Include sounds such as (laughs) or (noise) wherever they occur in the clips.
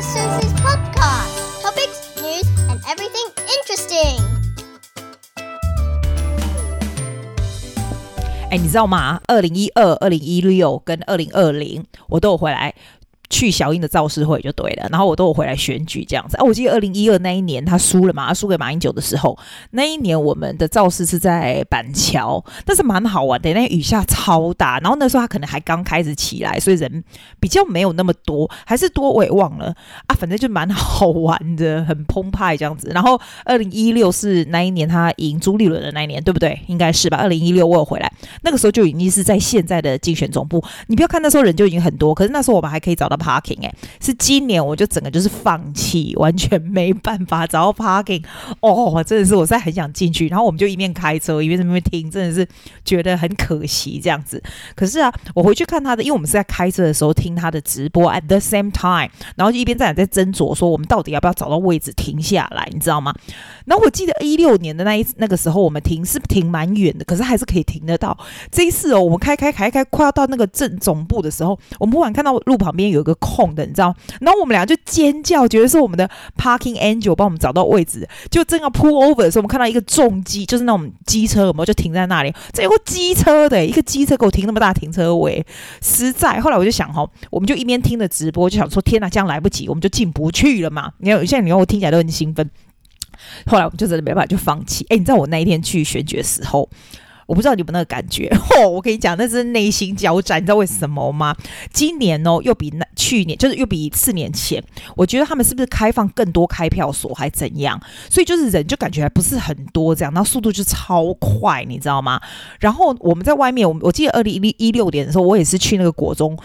Sister Susie's podcast. Topics, news, and everything interesting. 哎，你知道吗？二零一二、二零一六跟二零二零，我都有回来。 去小英的造势会就对了，然后我都有回来选举这样子。啊，我记得二零一二那一年他输了嘛，他输给马英九的时候，那一年我们的造势是在板桥，但是蛮好玩的，那雨下超大，然后那时候他可能还刚开始起来，所以人比较没有那么多，还是多我也忘了啊，反正就蛮好玩的，很澎湃这样子。然后二零一六是那一年他赢朱立伦的那一年，对不对？应该是吧。二零一六我有回来，那个时候就已经是在现在的竞选总部。你不要看那时候人就已经很多，可是那时候我们还可以找到。Parking 哎，是今年我就整个就是放弃，完全没办法找到 parking 哦，真的是我现在很想进去，然后我们就一面开车一边在那边听，真的是觉得很可惜这样子。可是啊，我回去看他的，因为我们是在开车的时候听他的直播，at the same time，然后就一边在在斟酌说我们到底要不要找到位置停下来，你知道吗？然后我记得一六年的那一那个时候我们停是停蛮远的，可是还是可以停得到。这一次哦，我们开开开开快要到那个镇总部的时候，我们忽然看到路旁边有一个。空的，你知道？然后我们俩就尖叫，觉得是我们的 parking angel 帮我们找到位置。就正要 pull over 的时候，我们看到一个重机，就是那种机车，有没有？就停在那里。这有个机车的，一个机车给我停那么大停车位，实在。后来我就想，哈，我们就一边听着直播，就想说，天哪，这样来不及，我们就进不去了嘛。你看，现在你看我听起来都很兴奋。后来我们就真的没办法，就放弃。哎，你知道我那一天去选举的时候。我不知道你们那个感觉，(laughs) 我跟你讲，那是内心交战，你知道为什么吗？今年哦，又比那去年，就是又比四年前，我觉得他们是不是开放更多开票所，还怎样？所以就是人就感觉还不是很多这样，那速度就超快，你知道吗？然后我们在外面，我我记得二零一六年的时候，我也是去那个国中。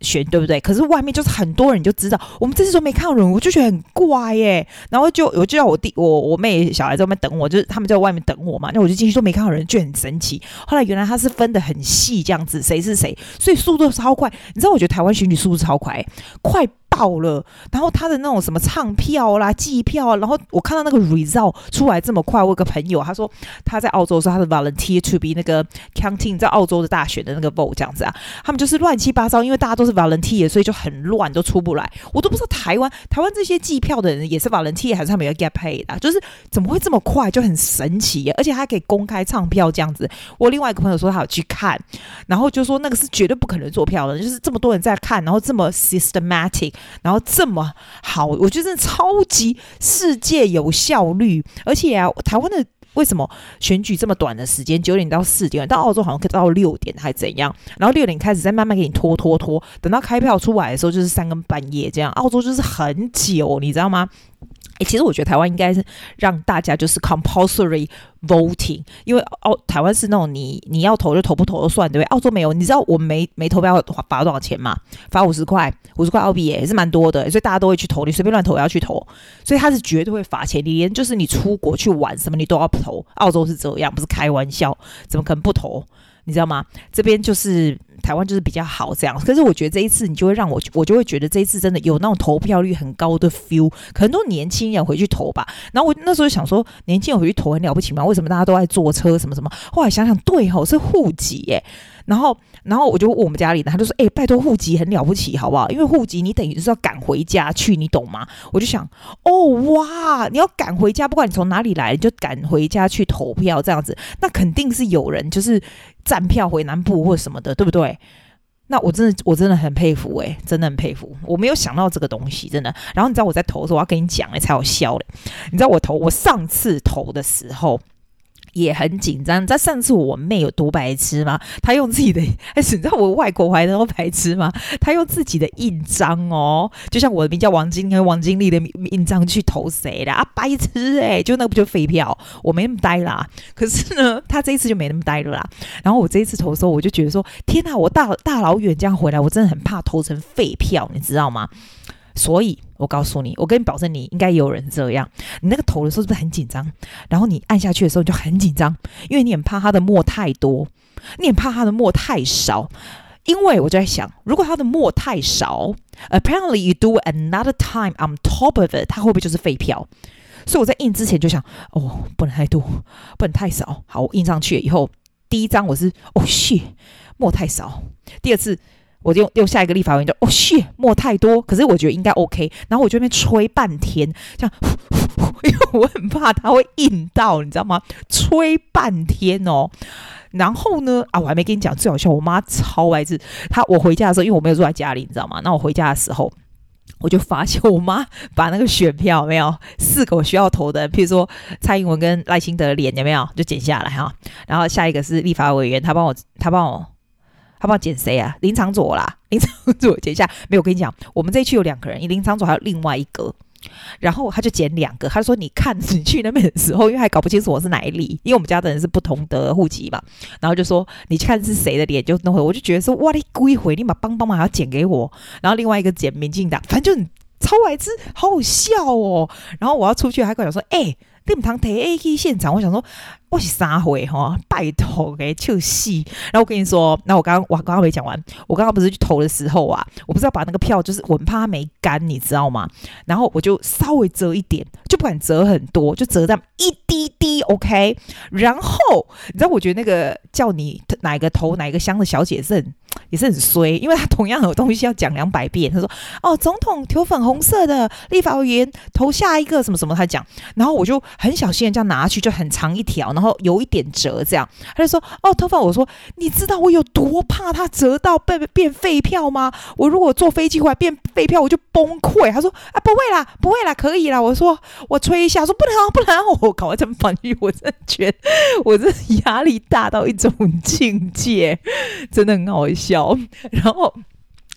选对不对？可是外面就是很多人就知道，我们这次都没看到人，我就觉得很怪耶。然后就我就叫我弟我我妹小孩在外面等我，就是他们在外面等我嘛。那我就进去说没看到人，就很神奇。后来原来他是分的很细这样子，谁是谁，所以速度超快。你知道，我觉得台湾选举速度超快，快。到了，然后他的那种什么唱票啦、计票啊，然后我看到那个 result 出来这么快，我有个朋友他说他在澳洲的时候他的 volunteer to be 那个 counting 在澳洲的大选的那个 vote 这样子啊，他们就是乱七八糟，因为大家都是 volunteer，所以就很乱，都出不来。我都不知道台湾台湾这些计票的人也是 volunteer 还是他们要 get paid 的，就是怎么会这么快，就很神奇耶，而且还可以公开唱票这样子。我另外一个朋友说他有去看，然后就说那个是绝对不可能做票的，就是这么多人在看，然后这么 systematic。然后这么好，我觉得真的超级世界有效率，而且啊，台湾的为什么选举这么短的时间，九点到四点，到澳洲好像可以到六点还怎样？然后六点开始再慢慢给你拖拖拖，等到开票出来的时候就是三更半夜这样，澳洲就是很久，你知道吗？诶，其实我觉得台湾应该是让大家就是 compulsory voting，因为澳台湾是那种你你要投就投，不投就算，对不对？澳洲没有，你知道我们没没投票罚多少钱吗？罚五十块，五十块澳币也是蛮多的，所以大家都会去投，你随便乱投也要去投，所以他是绝对会罚钱。你连就是你出国去玩什么你都要投，澳洲是这样，不是开玩笑，怎么可能不投？你知道吗？这边就是。台湾就是比较好这样，可是我觉得这一次你就会让我，我就会觉得这一次真的有那种投票率很高的 feel，可能都年轻人回去投吧。然后我那时候想说，年轻人回去投很了不起吗？为什么大家都爱坐车什么什么？后来想想，对吼，是户籍耶。然后，然后我就问我们家里的，他就说：“哎、拜托，户籍很了不起，好不好？因为户籍你等于就是要赶回家去，你懂吗？”我就想：“哦，哇，你要赶回家，不管你从哪里来，你就赶回家去投票，这样子，那肯定是有人就是站票回南部或什么的，对不对？那我真的，我真的很佩服、欸，诶，真的很佩服，我没有想到这个东西，真的。然后你知道我在投的时候，我要跟你讲、欸，才好笑嘞。你知道我投，我上次投的时候。”也很紧张。在上次我妹有多白痴吗？她用自己的，(laughs) 哎，你知道我外国怀的多白痴吗？她用自己的印章哦，就像我的名叫王金跟王金丽的印章去投谁的啊？白痴哎、就那不就废票？我没那么呆啦。可是呢，她这一次就没那么呆了啦。然后我这一次投的时候，我就觉得说，天哪，我大大老远这样回来，我真的很怕投成废票，你知道吗？所以，我告诉你，我跟你保证，你应该也有人这样。你那个投的时候是不是很紧张？然后你按下去的时候你就很紧张，因为你很怕它的墨太多，你很怕它的墨太少。因为我就在想，如果它的墨太少，apparently you do another time on top of it，它会不会就是废票？所以我在印之前就想，哦，不能太多，不能太少。好，我印上去以后，第一张我是哦，shit，墨太少。第二次。我就用下一个立法委员就哦谢墨太多，可是我觉得应该 OK。然后我就那边吹半天，这样，(laughs) 因为我很怕它会硬到，你知道吗？吹半天哦。然后呢啊，我还没跟你讲最好笑，我妈超爱吃。她我回家的时候，因为我没有住在家里，你知道吗？那我回家的时候，我就发现我妈把那个选票没有四个我需要投的，譬如说蔡英文跟赖清德的脸有没有就剪下来哈。然后下一个是立法委员，他帮我他帮我。他帮我剪谁啊？林昶佐啦，(laughs) 林昶佐剪一下。没有，我跟你讲，我们这一区有两个人，林昶佐还有另外一个，然后他就剪两个。他说：“你看你去那边的时候，因为还搞不清楚我是哪里，因为我们家的人是不同的户籍嘛。”然后就说：“你看是谁的脸，就那回。”我就觉得说：“哇，你故意回，你把帮帮忙还要剪给我。”然后另外一个剪民进党，反正就超白痴，好好笑哦。然后我要出去，还跟我说：“哎、你们堂提 A K 现场。”我想说。我是三回哈，拜托给就戏。然后我跟你说，那我刚刚我刚刚没讲完，我刚刚不是去投的时候啊，我不是要把那个票，就是我怕它没干，你知道吗？然后我就稍微折一点，就不敢折很多，就折这样一滴滴，OK。然后你知道，我觉得那个叫你哪个投哪个乡的小姐也是很也是很衰，因为他同样有东西要讲两百遍。他说：“哦，总统投粉红色的，立法委员投下一个什么什么。”他讲，然后我就很小心的这样拿去，就很长一条。然后有一点折，这样他就说：“哦，头发。”我说：“你知道我有多怕它折到变变废票吗？我如果坐飞机回来变废票，我就崩溃。”他说：“啊，不会啦，不会啦，可以啦。”我说：“我吹一下。”说：“不能啊，不能啊！”我搞这么反应，我真的觉得我这压力大到一种境界，真的很好笑。小 (laughs) 然后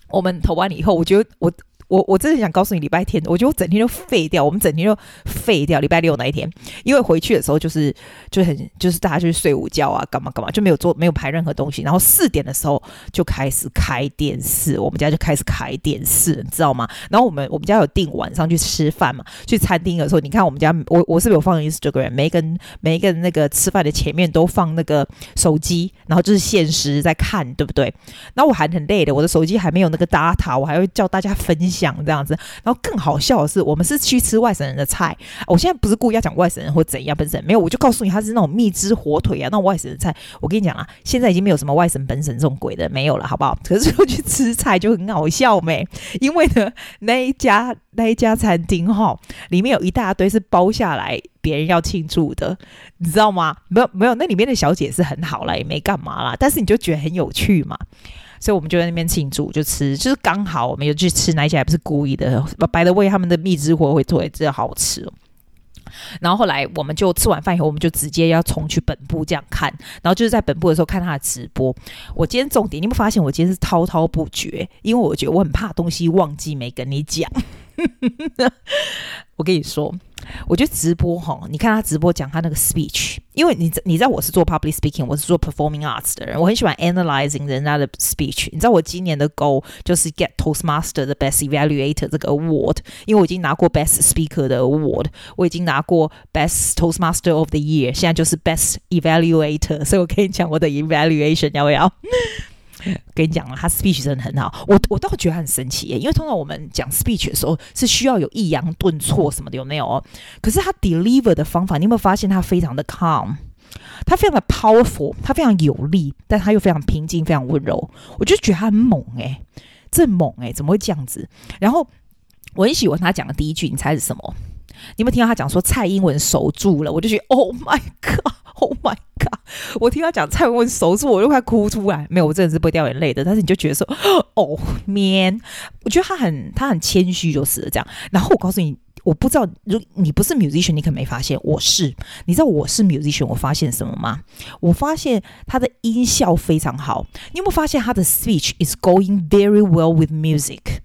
我们投完了以后，我觉得我。我我真的想告诉你，礼拜天我觉得我整天都废掉，我们整天都废掉。礼拜六那一天，因为回去的时候就是就很就是大家就是睡午觉啊，干嘛干嘛就没有做没有拍任何东西。然后四点的时候就开始开电视，我们家就开始开电视，你知道吗？然后我们我们家有订晚上去吃饭嘛，去餐厅的时候，你看我们家我我是不是有放 Instagram，每一个每一个那个吃饭的前面都放那个手机，然后就是限时在看，对不对？然后我还很累的，我的手机还没有那个 data，我还会叫大家分享。讲这样子，然后更好笑的是，我们是去吃外省人的菜。我现在不是故意要讲外省人或怎样本省，没有，我就告诉你，他是那种蜜汁火腿啊，那种外省的菜。我跟你讲啊，现在已经没有什么外省本省这种鬼的没有了，好不好？可是我去吃菜就很好笑没，因为呢，那一家那一家餐厅哈，里面有一大堆是包下来别人要庆祝的，你知道吗？没有没有，那里面的小姐是很好啦，也没干嘛啦，但是你就觉得很有趣嘛。所以我们就在那边庆祝，就吃，就是刚好我们有去吃那一家，还不是故意的。白的为他们的蜜汁火腿真的好吃。然后后来我们就吃完饭以后，我们就直接要冲去本部这样看。然后就是在本部的时候看他的直播。我今天重点，你有没有发现我今天是滔滔不绝？因为我觉得我很怕东西忘记没跟你讲。我跟你说。我觉得直播哈，你看他直播讲他那个 speech，因为你你知道我是做 public speaking，我是做 performing arts 的人，我很喜欢 analyzing 人家的 speech。你知道我今年的 goal 就是 get Toastmaster 的 best evaluator 这个 award，因为我已经拿过 best speaker 的 award，我已经拿过 best Toastmaster of the year，现在就是 best evaluator，所以我跟你讲我的 evaluation 要不要？跟你讲了，他 speech 真的很好，我我倒觉得他很神奇耶，因为通常我们讲 speech 的时候是需要有抑扬顿挫什么的，有没有？可是他 deliver 的方法，你有没有发现他非常的 calm，他非常的 powerful，他非常有力，但他又非常平静，非常温柔，我就觉得他很猛诶，这猛诶，怎么会这样子？然后我很喜欢他讲的第一句，你猜是什么？你有没有听到他讲说蔡英文守住了？我就觉得 Oh my God！(laughs) Oh my god！我听他讲蔡英文守住，我就快哭出来。没有，我真的是不会掉眼泪的。但是你就觉得说，哦，man，我觉得他很他很谦虚，就是这样。然后我告诉你，我不知道，如你不是 musician，你可能没发现。我是，你知道我是 musician，我发现什么吗？我发现他的音效非常好。你有没有发现他的 speech is going very well with music？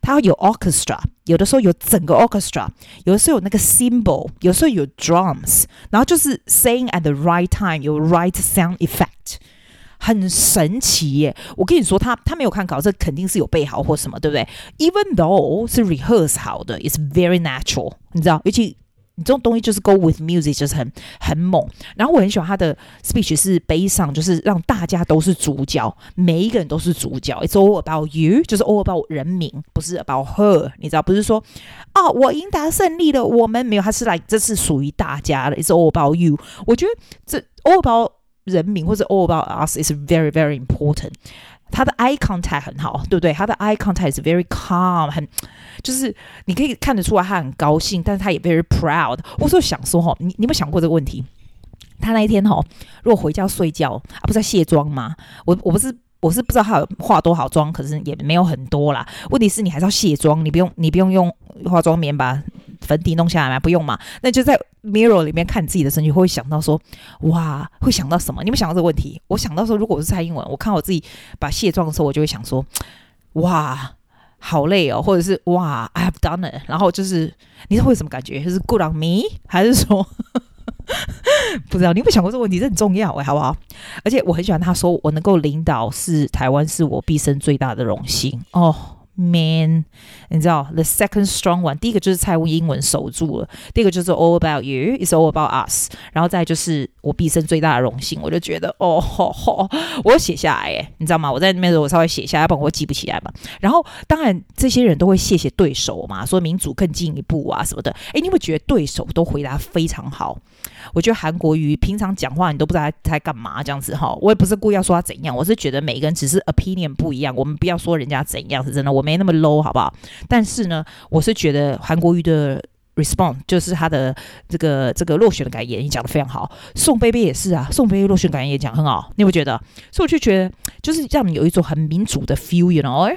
他有 orchestra，有的时候有整个 orchestra，有的时候有那个 cymbal，有时候有 drums，然后就是 saying at the right time，有 right sound effect，很神奇耶！我跟你说，他他没有看稿，这肯定是有背好或什么，对不对？Even though 是 rehearse 好的，it's very natural，你知道，尤其。 你这种东西就是 go with music，就是很很猛。然后我很喜欢他的 speech 是悲伤，就是让大家都是主角，每一个人都是主角。It's all about you，就是 all about 人民，不是 about her。你知道，不是说哦，我赢得胜利了，我们没有，他是来，这是属于大家的。It's all about you。我觉得这 all about 人民或者 all about us is very very important。他的 eye contact 很好，对不对？他的 eye contact is very calm，很就是你可以看得出来他很高兴，但是他也 very proud。我就想说哈，你你有没有想过这个问题？他那一天哈，如果回家睡觉啊，不是在卸妆吗？我我不是。我是不知道他有化多少妆，可是也没有很多啦。问题是你还是要卸妆，你不用你不用用化妆棉把粉底弄下来吗？不用嘛？那就在 mirror 里面看你自己的身躯，会想到说，哇，会想到什么？你有没有想到这个问题？我想到说，如果我是蔡英文，我看我自己把卸妆的时候，我就会想说，(tsk) 哇，好累哦，或者是哇，I have done it。然后就是你是会有什么感觉？就是 good on me，还是说？(laughs) 不知道你有没有想过这个问题？这很重要哎，好不好？而且我很喜欢他说，我能够领导是台湾，是我毕生最大的荣幸哦。Man，你知道 the second strong one，第一个就是蔡英文守住了，第二个就是 all about You》，It's all about us，然后再就是我毕生最大的荣幸，我就觉得哦吼吼，我写下来哎，你知道吗？我在那边的时候我稍微写一下，要不然我会记不起来嘛。然后当然这些人都会谢谢对手嘛，说民主更进一步啊什么的。哎，你会觉得对手都回答非常好？我觉得韩国瑜平常讲话你都不知道他在干嘛这样子哈。我也不是故意要说他怎样，我是觉得每个人只是 opinion 不一样，我们不要说人家怎样是真的，我们。没那么 low，好不好？但是呢，我是觉得韩国瑜的 response 就是他的这个这个落选的感言，你讲的非常好。宋贝贝也是啊，宋贝贝落选感言也讲很好，你有没有觉得？所以我就觉得，就是让你有一种很民主的 feel，you know？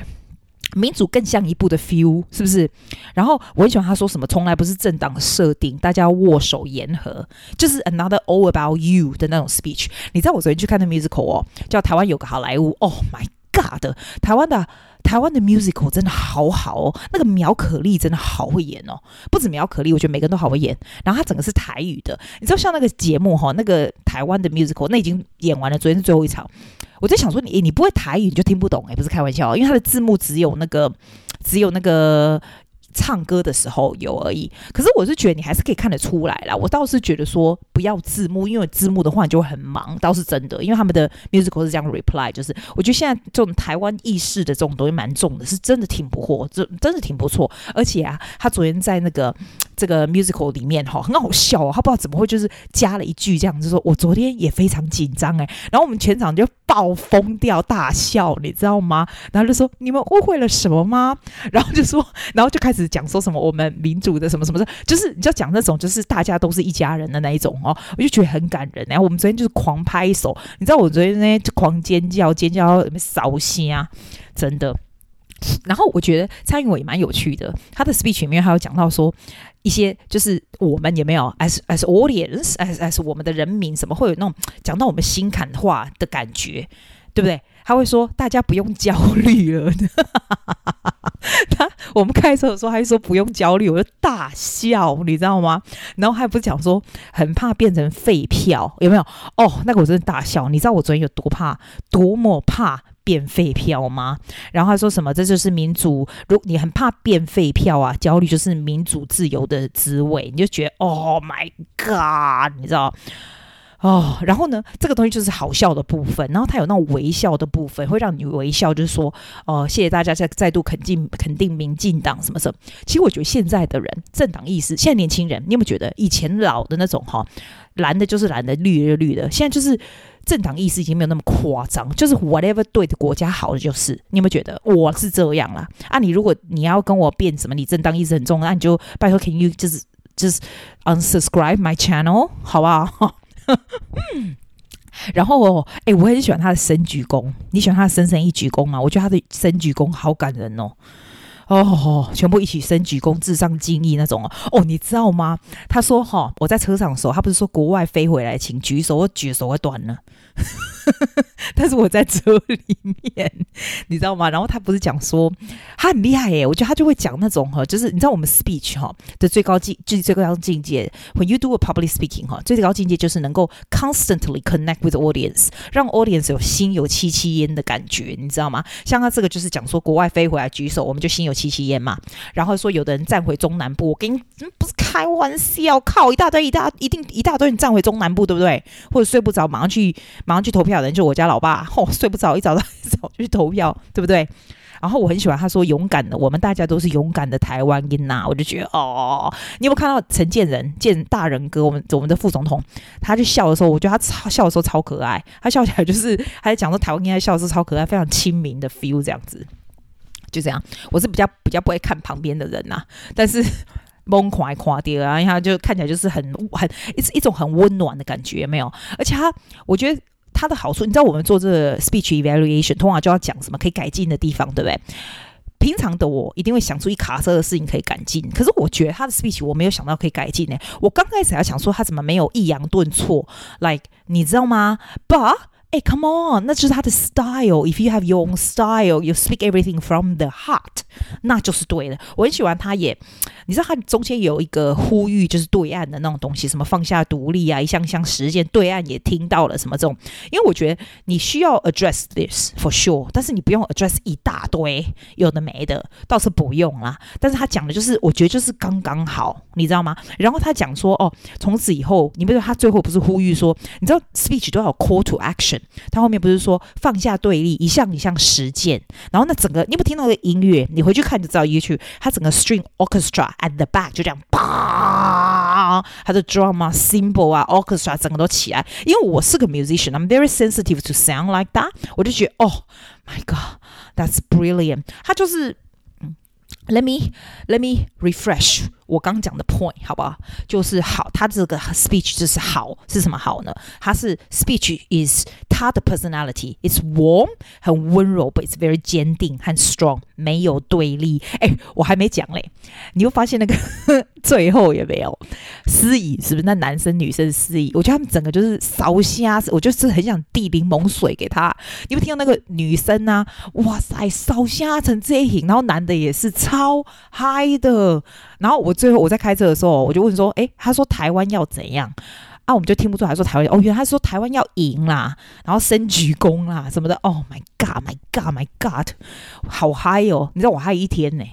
民主更像一步的 feel，是不是？然后我很喜欢他说什么，从来不是政党设定，大家握手言和，就是 another all about you 的那种 speech。你知道我昨天去看的 musical 哦，叫台湾有个好莱坞，Oh my 打的台湾的。台湾的 musical 真的好好哦，那个苗可丽真的好会演哦，不止苗可丽，我觉得每个人都好会演。然后他整个是台语的，你知道像那个节目哈，那个台湾的 musical 那已经演完了，昨天是最后一场。我在想说你你不会台语你就听不懂哎，不是开玩笑，因为他的字幕只有那个只有那个。唱歌的时候有而已，可是我是觉得你还是可以看得出来啦。我倒是觉得说不要字幕，因为字幕的话你就会很忙，倒是真的。因为他们的 musical 是这样 reply，就是我觉得现在这种台湾意识的这种东西蛮重的，是真的挺不错，真真的挺不错。而且啊，他昨天在那个这个 musical 里面哈，很好笑哦，他不知道怎么会就是加了一句这样，就说我昨天也非常紧张哎，然后我们全场就爆疯掉大笑，你知道吗？然后就说你们误会了什么吗？(laughs) 然后就说，然后就开始。讲说什么我们民主的什么什么的，就是你就讲那种就是大家都是一家人的那一种哦，我就觉得很感人。然后我们昨天就是狂拍手，你知道我昨天那就狂尖叫尖叫什么扫兴啊，真的。然后我觉得蔡英文也蛮有趣的，他的 speech 里面还有讲到说一些就是我们也没有 as as audience as as 我们的人民什么会有那种讲到我们心坎话的感觉，对不对？他会说大家不用焦虑了。(laughs) 他我们开车的时候，还说不用焦虑，我就大笑，你知道吗？然后还不是讲说很怕变成废票，有没有？哦，那个我真的大笑。你知道我昨天有多怕，多么怕变废票吗？然后他说什么？这就是民主。如你很怕变废票啊，焦虑就是民主自由的滋味。你就觉得，Oh my God，你知道？哦，然后呢，这个东西就是好笑的部分，然后它有那种微笑的部分，会让你微笑，就是说，哦、呃，谢谢大家再再度肯定肯定民进党什么什么。其实我觉得现在的人政党意识，现在年轻人，你有没有觉得以前老的那种哈，蓝的就是蓝的，绿的绿的，现在就是政党意识已经没有那么夸张，就是 whatever 对的国家好的就是，你有没有觉得我是这样啦？啊，你如果你要跟我辩什么，你政党意识很重，那你就拜托，can you 就是就是 unsubscribe my channel 好不好？(laughs) 然后，哎、欸，我很喜欢他的深鞠躬。你喜欢他的深深一鞠躬吗？我觉得他的深鞠躬好感人哦。哦，全部一起深鞠躬，致上敬意那种哦。哦，你知道吗？他说哈、我在车上的时候，他不是说国外飞回来，请举手，我举手会短了。(laughs) 但是我在车里面，你知道吗？然后他不是讲说他很厉害耶，我觉得他就会讲那种哈，就是你知道我们 speech 哈的最高境，就是最高境界。When you do a public speaking 哈，最高境界就是能够 constantly connect with audience，让 audience 有心有戚戚焉的感觉，你知道吗？像他这个就是讲说国外飞回来举手，我们就心有戚戚焉嘛。然后说有的人站回中南部，我跟你不是开玩笑，靠一大堆一大一定一大堆人站回中南部，对不对？或者睡不着，马上去马上去投票的人就我家老爸，吼、(laughs) 哦、睡不着，一早 (laughs) 一早就去投票，对不对？然后我很喜欢他说勇敢的，我们大家都是勇敢的台湾人呐，我就觉得哦，你有没有看到陈建仁建大人哥，我们我们的副总统，他就笑的时候，我觉得他超笑的时候超可爱，他笑起来就是他在讲说台湾应该笑的时候超可爱，非常亲民的 feel 这样子，就这样，我是比较比较不会看旁边的人呐，但是。崩垮垮掉啊！然后就看起来就是很很一一种很温暖的感觉，没有？而且他，我觉得他的好处，你知道，我们做这个 speech evaluation 通常就要讲什么可以改进的地方，对不对？平常的我一定会想出一卡车的事情可以改进，可是我觉得他的 speech 我没有想到可以改进呢。我刚开始还想说他怎么没有抑扬顿挫，like 你知道吗？But 哎，Come on，那就是他的 style。If you have your own style, you speak everything from the heart，那就是对的。我很喜欢他也，你知道他中间有一个呼吁，就是对岸的那种东西，什么放下独立啊，一项项实践，对岸也听到了什么这种。因为我觉得你需要 address this for sure，但是你不用 address 一大堆有的没的，倒是不用啦。但是他讲的就是，我觉得就是刚刚好，你知道吗？然后他讲说，哦，从此以后，你不知道他最后不是呼吁说，你知道 speech 都要 call to action。他后面不是说放下对立，一项一项实践，然后那整个你有没有听到那个音乐？你回去看就知道。YouTube 他整个 string orchestra at the back 就这样，啪，他的 drama symbol 啊，orchestra 整个都起来。因为我是个 musician，I'm very sensitive to sound like that，我就觉得哦，my God，that's brilliant。他就是，嗯，let me let me refresh。我刚讲的 point 好不好？就是好，他这个 speech 就是好，是什么好呢？他是 speech is 他的 personality，it's warm 很温柔，but it's very 坚定和 strong，没有对立。哎，我还没讲嘞，你又发现那个 (laughs) 最后有没有司仪？是不是那男生女生司仪？我觉得他们整个就是烧瞎，我就是很想递柠檬水给他。你有听到那个女生啊？哇塞，烧瞎成这一型，然后男的也是超嗨的。然后我最后我在开车的时候，我就问说：“诶，他说台湾要怎样？”啊，我们就听不出来说台湾哦，原来他说台湾要赢啦，然后升鞠躬啦什么的。Oh my god, my god, my god，好嗨哦！你知道我嗨一天呢。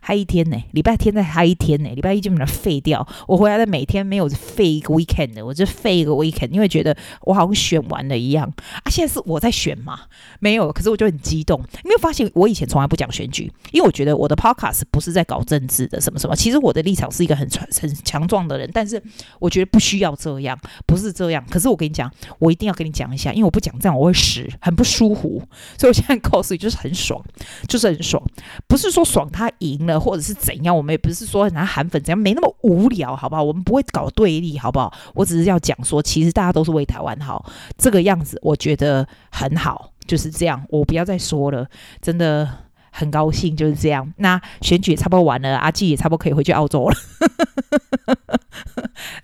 嗨一天呢，礼拜天再嗨一天呢，礼拜一基本上废掉。我回来的每天没有废一个 weekend 的，我就废一个 weekend，因为觉得我好像选完了一样啊。现在是我在选嘛，没有，可是我就很激动。你没有发现我以前从来不讲选举，因为我觉得我的 podcast 不是在搞政治的什么什么。其实我的立场是一个很很强壮的人，但是我觉得不需要这样，不是这样。可是我跟你讲，我一定要跟你讲一下，因为我不讲这样我会死，很不舒服。所以我现在告诉你，就是很爽，就是很爽，不是说爽他赢。或者是怎样，我们也不是说拿韩粉怎样，没那么无聊，好不好？我们不会搞对立，好不好？我只是要讲说，其实大家都是为台湾好，这个样子我觉得很好，就是这样。我不要再说了，真的很高兴，就是这样。那选举也差不多完了，阿纪也差不多可以回去澳洲了。(laughs)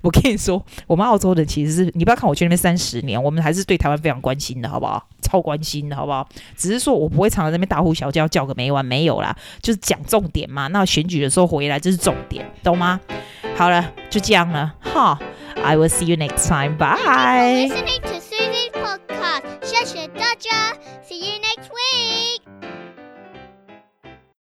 我跟你说，我们澳洲人其实是你不要看我去那边三十年，我们还是对台湾非常关心的，好不好？超关心的，好不好？只是说我不会常常在那边大呼小叫，叫个没完没有啦，就是讲重点嘛。那选举的时候回来就是重点，懂吗？好了，就这样了，哈。I will see you next time. Bye.